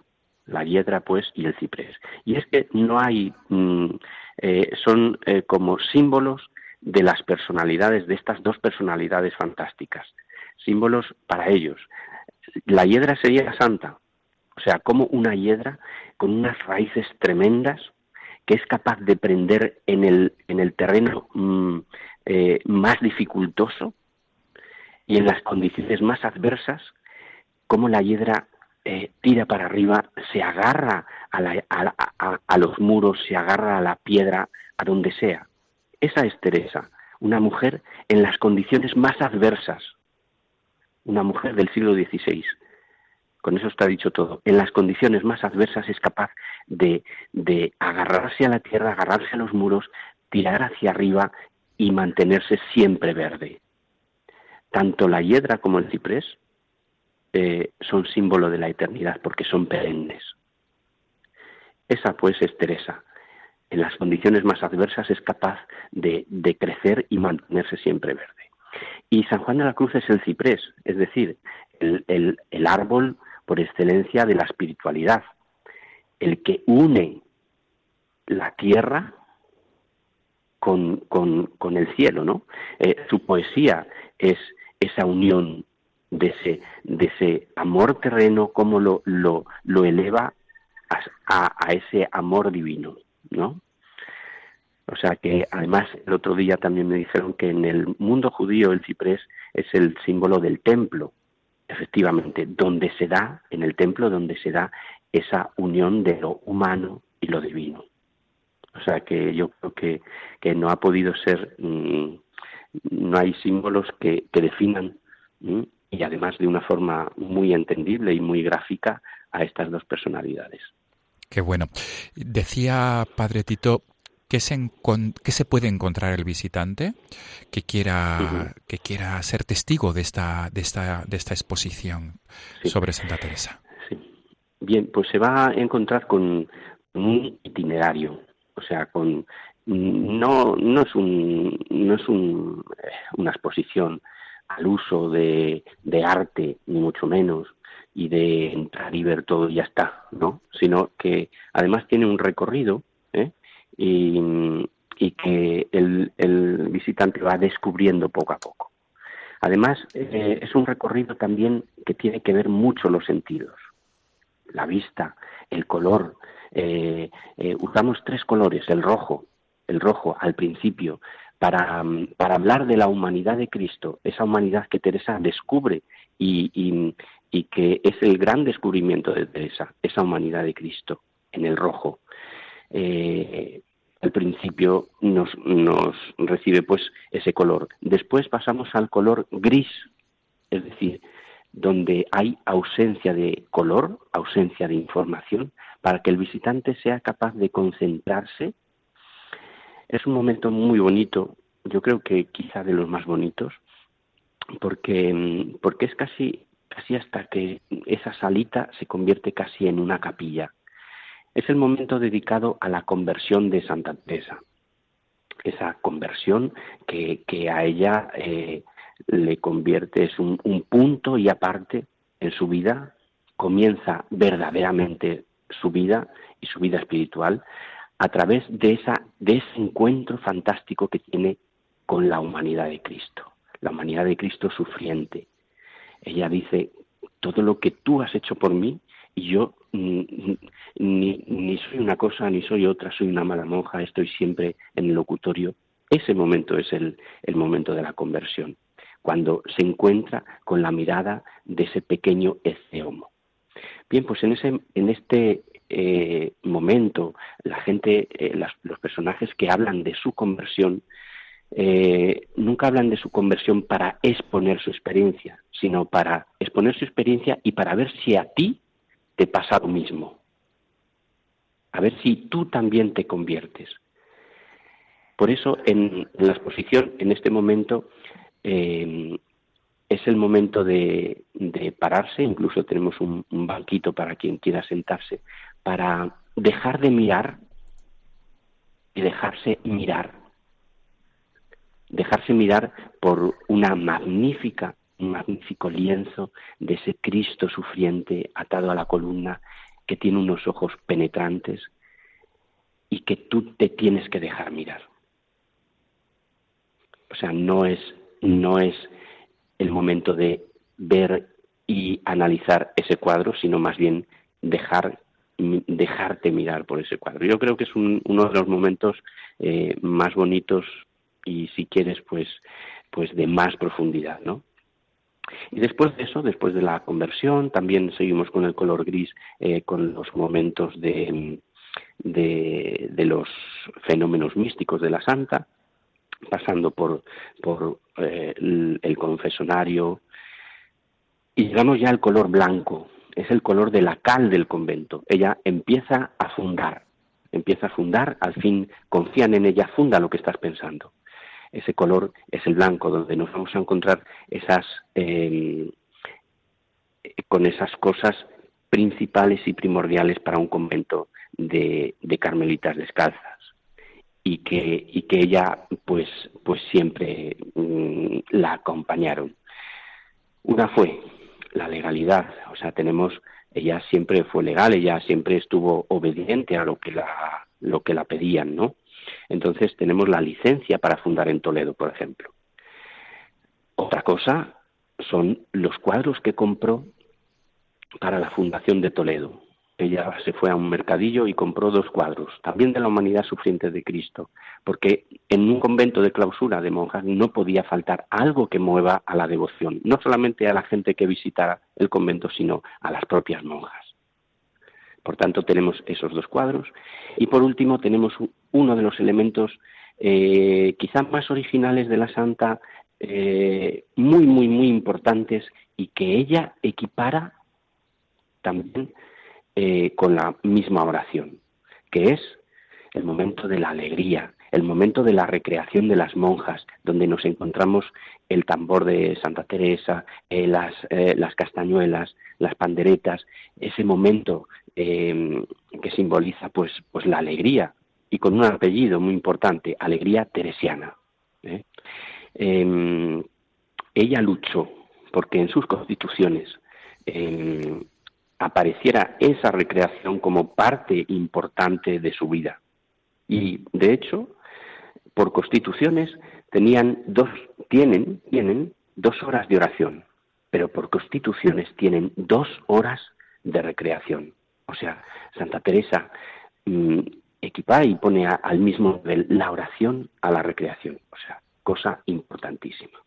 la hiedra pues y el ciprés. Y es que no hay, mm, eh, son eh, como símbolos de las personalidades, de estas dos personalidades fantásticas, símbolos para ellos. La hiedra sería santa, o sea, como una hiedra con unas raíces tremendas que es capaz de prender en el, en el terreno mm, eh, más dificultoso y en las condiciones más adversas, como la hiedra eh, tira para arriba, se agarra a, los muros, se agarra a la piedra, a donde sea. Esa es Teresa, una mujer en las condiciones más adversas, una mujer del siglo XVI. Con eso está dicho todo. En las condiciones más adversas es capaz de, de agarrarse a la tierra, agarrarse a los muros, tirar hacia arriba y mantenerse siempre verde. Tanto la hiedra como el ciprés eh, son símbolo de la eternidad porque son perennes. Esa pues es Teresa. En las condiciones más adversas es capaz de, crecer y mantenerse siempre verde. Y San Juan de la Cruz es el ciprés, es decir, el, árbol por excelencia de la espiritualidad, el que une la tierra con, el cielo, ¿no? Eh, su poesía es esa unión de ese, de ese amor terreno, cómo lo, lo, lo eleva a, a, ese amor divino, ¿no? O sea que además el otro día también me dijeron que en el mundo judío el ciprés es el símbolo del templo, efectivamente, donde se da, en el templo donde se da esa unión de lo humano y lo divino. O sea que yo creo que, que no ha podido ser, mm, no hay símbolos que, que definan y además de una forma muy entendible y muy gráfica a estas dos personalidades. Qué bueno. Decía Padre Tito ¿Qué se, se, puede encontrar el visitante que quiera, que quiera ser testigo de esta, de esta, de esta exposición sobre Santa Teresa? Sí. Bien, pues se va a encontrar con un itinerario, o sea, con no, no es un, no es un, eh, una exposición al uso de, arte, ni mucho menos, y de entrar y ver todo y ya está, ¿no? Sino que además tiene un recorrido ¿eh? y, y, que el, el, visitante va descubriendo poco a poco. Además, eh, es un recorrido también que tiene que ver mucho los sentidos. La vista, el color. Eh, usamos tres colores, el rojo, el rojo al principio, para, hablar de la humanidad de Cristo, esa humanidad que Teresa descubre y, y, que es el gran descubrimiento de Teresa, esa humanidad de Cristo en el rojo. Eh, al principio nos, nos recibe pues ese color. Después pasamos al color gris, es decir, donde hay ausencia de color, ausencia de información, para que el visitante sea capaz de concentrarse es un momento muy bonito, yo creo que quizá de los más bonitos, porque, mm, porque es casi, casi hasta que esa salita se convierte casi en una capilla. Es el momento dedicado a la conversión de Santa Teresa. Esa conversión que, que a ella eh, le convierte, es un, un punto y aparte en su vida, comienza verdaderamente su vida y su vida espiritual a través de, ese encuentro fantástico que tiene con la humanidad de Cristo, la humanidad de Cristo sufriente. Ella dice, todo lo que tú has hecho por mí, y yo ni, ni, soy una cosa ni soy otra, soy una mala monja, estoy siempre en el locutorio. Ese momento es el, el momento de la conversión, cuando se encuentra con la mirada de ese pequeño Eceomo. Bien, pues en, ese, en este eh, momento, la gente, eh, los personajes que hablan de su conversión, eh, nunca hablan de su conversión para exponer su experiencia, sino para exponer su experiencia y para ver si a ti te pasa lo mismo. A ver si tú también te conviertes. Por eso en, la exposición, en este momento, es el momento de, pararse, incluso tenemos un, banquito para quien quiera sentarse, para dejar de mirar y dejarse mirar. Dejarse mirar por una magnífica, un magnífico lienzo de ese Cristo sufriente atado a la columna que tiene unos ojos penetrantes y que tú te tienes que dejar mirar. O sea, no es, no es el momento de ver y analizar ese cuadro, sino más bien dejar dejarte mirar por ese cuadro. Yo creo que es uno de los momentos eh, más bonitos y si quieres pues pues de más profundidad, ¿no? Y después de eso, después de la conversión, también seguimos con el color gris, eh, con los momentos de, de, los fenómenos místicos de la santa, pasando por, por eh, el, confesonario, y llegamos ya al color blanco, es el color de la cal del convento. Ella empieza a fundar, empieza a fundar, al fin confían en ella, funda lo que estás pensando. Ese color es el blanco, donde nos vamos a encontrar esas, em, con esas cosas principales y primordiales para un convento de, de carmelitas descalzas y que, ella pues, pues siempre mm, la acompañaron. Una fue la legalidad, o sea, tenemos, ella siempre fue legal, ella siempre estuvo obediente a lo que la, lo que la pedían, ¿no? Entonces tenemos la licencia para fundar en Toledo, por ejemplo. Otra cosa son los cuadros que compró para la fundación de Toledo. Ella se fue a un mercadillo y compró dos cuadros, también de la humanidad sufriente de Cristo, porque en un convento de clausura de monjas no podía faltar algo que mueva a la devoción, no solamente a la gente que visitara el convento, sino a las propias monjas. Por tanto, tenemos esos dos cuadros. Y por último, tenemos uno de los elementos eh, quizás más originales de la santa, eh, muy, muy, muy importantes y que ella equipara también eh, con la misma oración, que es el momento de la alegría, el momento de la recreación de las monjas, donde nos encontramos el tambor de Santa Teresa, eh, las, eh, las, castañuelas, las panderetas, ese momento que simboliza pues, pues la alegría, y con un apellido muy importante, alegría teresiana. Em, ella luchó porque en sus constituciones em, apareciera esa recreación como parte importante de su vida. Y de hecho, por constituciones tenían dos, tienen, tienen dos horas de oración, pero por constituciones tienen dos horas de recreación. O sea, Santa Teresa mm, equipa y pone al mismo nivel la oración a la recreación. O sea, cosa importantísima.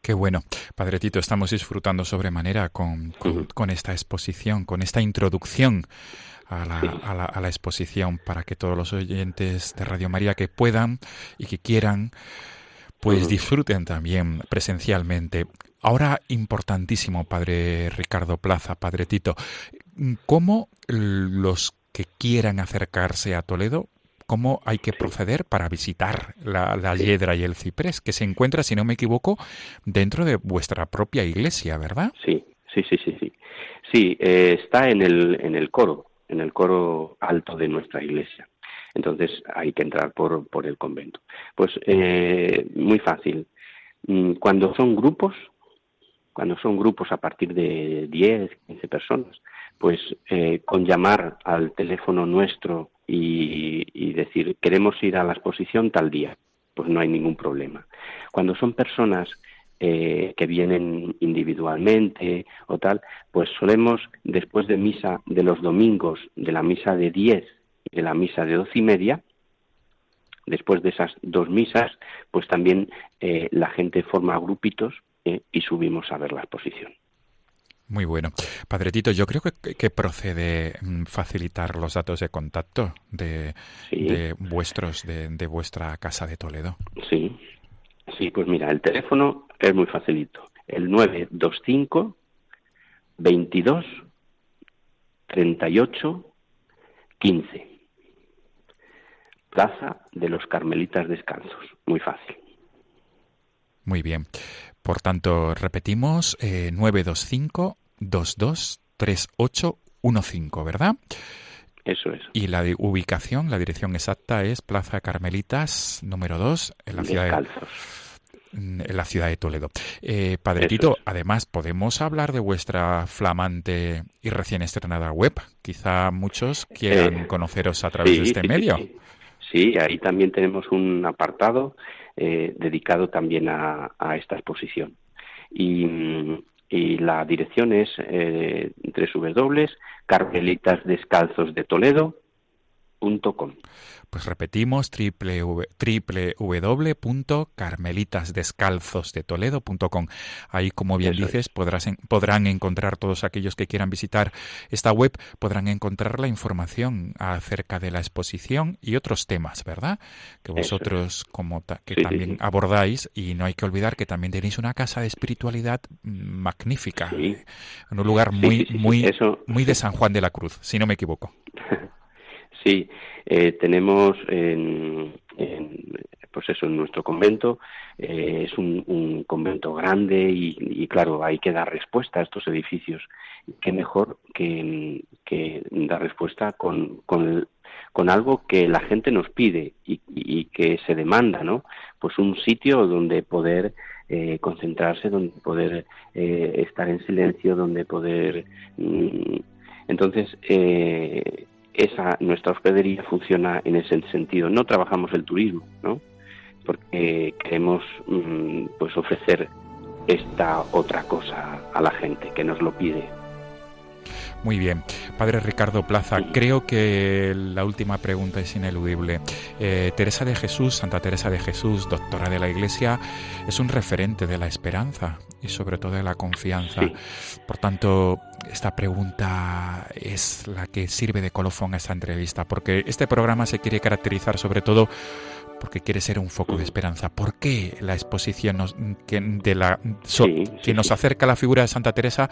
Qué bueno. Padre Tito, estamos disfrutando sobremanera con, con, esta exposición, con esta introducción a la, a, la, exposición para que todos los oyentes de Radio María que puedan y que quieran, pues disfruten también presencialmente. Ahora, importantísimo, Padre Ricardo Plaza, Padre Tito, ¿cómo los que quieran acercarse a Toledo cómo hay que proceder para visitar la, la hiedra y el ciprés, que se encuentra, si no me equivoco, dentro de vuestra propia iglesia, ¿verdad? Sí, sí, sí, sí, sí. Sí, eh, está en el, en el coro, en el coro alto de nuestra iglesia. Entonces hay que entrar por, por el convento. Pues eh, muy fácil. Mm, cuando son grupos, cuando son grupos a partir de 10, 15 personas, pues eh, con llamar al teléfono nuestro y, decir, queremos ir a la exposición tal día, pues no hay ningún problema. Cuando son personas eh, que vienen individualmente o tal, pues solemos, después de misa de los domingos, de la misa de 10 y de la misa de doce y media, después de esas dos misas, pues también eh, la gente forma grupitos eh, y subimos a ver la exposición. Muy bueno. Padre Tito, yo creo que, que procede mm, facilitar los datos de contacto de, Sí. de vuestros, de, de vuestra casa de Toledo. Sí, sí, pues mira, el teléfono es muy facilito. El 925 22 38 15. Plaza de los Carmelitas Descalzos. Muy fácil. Muy bien. Por tanto, repetimos, eh, 925 22 3815, ¿verdad? Eso es. Y la de ubicación, la dirección exacta es Plaza Carmelitas número 2 en la ciudad de, Descalzos. en la ciudad de Toledo. Eh, Padre Tito, es. además, podemos hablar de vuestra flamante y recién estrenada web. Quizá muchos quieran Eh, conoceros a través de este sí, medio. Sí, Sí, ahí también tenemos un apartado eh, dedicado también a, a esta exposición. Y, mm, y la dirección es eh, www.carmelitasdescalzosdetoledo.com. Pues repetimos www- www.carmelitasdescalzosdetoledo.com. Ahí, como bien Eso dices, podrás en- podrán encontrar todos aquellos que quieran visitar esta web, podrán encontrar la información acerca de la exposición y otros temas, ¿verdad? Que vosotros como ta- que Sí, también sí. abordáis y no hay que olvidar que también tenéis una casa de espiritualidad mm, magnífica, Sí. en un lugar muy muy Eso- muy de San Juan de la Cruz, si no me equivoco. Sí, eh, tenemos en, en, pues eso, en nuestro convento, eh, es un, convento grande y, y, claro, hay que dar respuesta a estos edificios. Qué mejor que, que dar respuesta con, con, con algo que la gente nos pide y, y que se demanda, ¿no? Pues un sitio donde poder eh, concentrarse, donde poder eh, estar en silencio, donde poder... mm, entonces, eh, esa nuestra hospedería funciona en ese sentido. No trabajamos el turismo, ¿no? Porque queremos mm, pues ofrecer esta otra cosa a la gente que nos lo pide. Muy bien. Padre Ricardo Plaza, creo que la última pregunta es ineludible. Eh, Teresa de Jesús, Santa Teresa de Jesús, doctora de la Iglesia, es un referente de la esperanza y sobre todo de la confianza. Sí. Por tanto, esta pregunta es la que sirve de colofón a esta entrevista, porque este programa se quiere caracterizar sobre todo porque quiere ser un foco de esperanza. ¿Por qué la exposición nos- que, de la, so- Sí, que sí, nos acerca a la figura de Santa Teresa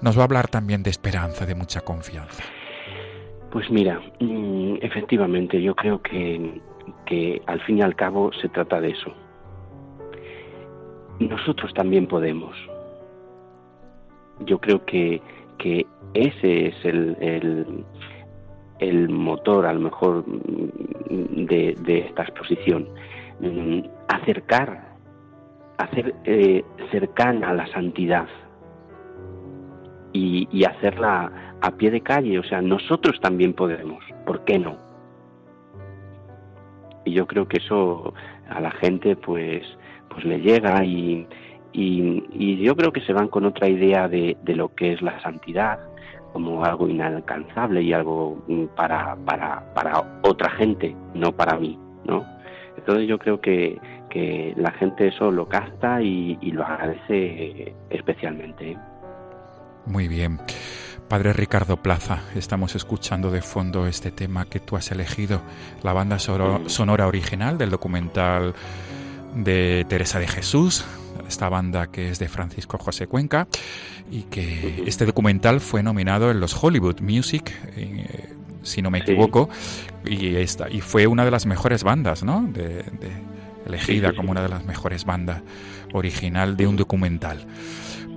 nos va a hablar también de esperanza, de mucha confianza? Pues mira, mm, efectivamente, yo creo que, que al fin y al cabo se trata de eso. Nosotros también podemos. Yo creo que, que ese es el, el, el motor, a lo mejor, de, esta exposición. Mm, Acercar, hacer eh, cercana a la santidad y, y hacerla a pie de calle. O sea, nosotros también podemos. ¿Por qué no? Y yo creo que eso a la gente pues, pues le llega y, y, y yo creo que se van con otra idea de, de lo que es la santidad como algo inalcanzable y algo mm, para, para, para otra gente, no para mí, ¿no? Entonces yo creo que, que la gente eso lo capta y, y lo agradece especialmente. ¿eh? Muy bien. Padre Ricardo Plaza, estamos escuchando de fondo este tema que tú has elegido, la banda sonora original del documental de Teresa de Jesús, esta banda que es de Francisco José Cuenca y que este documental fue nominado en los Hollywood Music, eh, si no me Sí. equivoco, y esta y fue una de las mejores bandas, ¿no? De, de- elegida Sí, sí, como una de las mejores bandas original de un documental.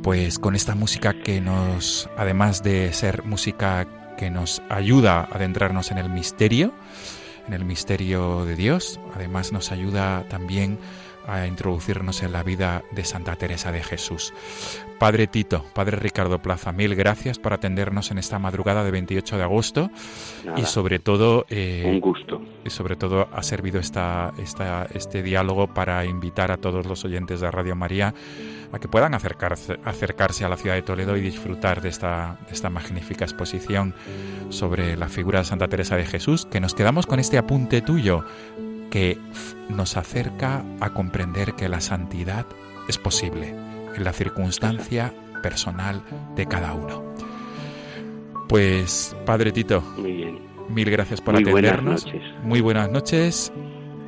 Pues con esta música que nos, además de ser música que nos ayuda a adentrarnos en el misterio, en el misterio de Dios, además nos ayuda también a introducirnos en la vida de Santa Teresa de Jesús. Padre Tito, Padre Ricardo Plaza, mil gracias por atendernos en esta madrugada de 28 de agosto y sobre todo... Eh, un gusto. Y sobre todo ha servido esta, esta, este diálogo para invitar a todos los oyentes de Radio María a que puedan acercarse, acercarse a la ciudad de Toledo y disfrutar de esta, de esta magnífica exposición sobre la figura de Santa Teresa de Jesús, que nos quedamos con este apunte tuyo que nos acerca a comprender que la santidad es posible en la circunstancia personal de cada uno. Pues, Padre Tito, mil gracias por atendernos. Muy buenas noches.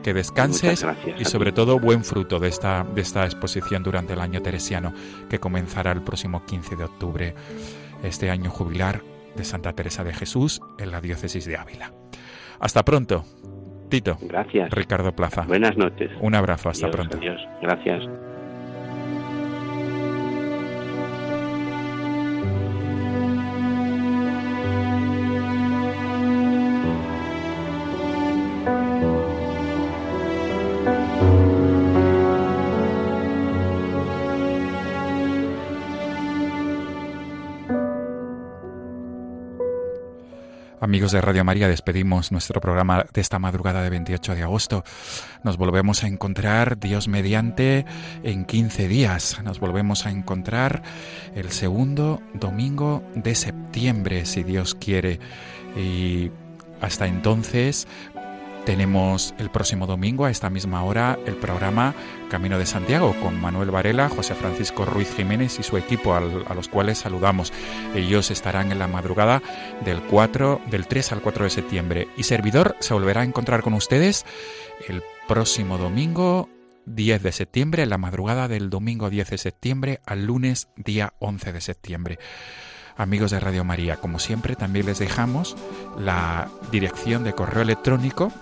Que descanses y sobre todo buen fruto de esta, de esta exposición durante el año teresiano que comenzará el próximo 15 de octubre, este año jubilar de Santa Teresa de Jesús en la diócesis de Ávila. Hasta pronto. Tito. Gracias. Ricardo Plaza. Buenas noches. Un abrazo, hasta pronto. Adiós. Gracias. Amigos de Radio María, despedimos nuestro programa de esta madrugada de 28 de agosto. Nos volvemos a encontrar, Dios mediante, en 15 días. Nos volvemos a encontrar el segundo domingo de septiembre, si Dios quiere. Y hasta entonces, tenemos el próximo domingo a esta misma hora el programa Camino de Santiago con Manuel Varela, José Francisco Ruiz Jiménez y su equipo a los cuales saludamos. Ellos estarán en la madrugada del 4 del 3 al 4 de septiembre y servidor se volverá a encontrar con ustedes el próximo domingo 10 de septiembre, en la madrugada del domingo 10 de septiembre al lunes día 11 de septiembre. Amigos de Radio María, como siempre también les dejamos la dirección de correo electrónico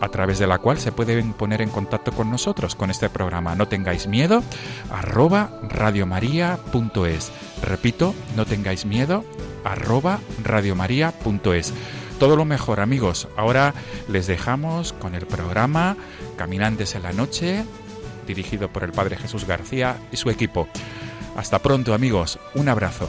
a través de la cual se pueden poner en contacto con nosotros, con este programa. No tengáis miedo, arroba radiomaria.es. Repito, no tengáis miedo, arroba radiomaria.es. Todo lo mejor amigos. Ahora les dejamos con el programa Caminantes en la Noche, dirigido por el Padre Jesús García y su equipo. Hasta pronto amigos, un abrazo.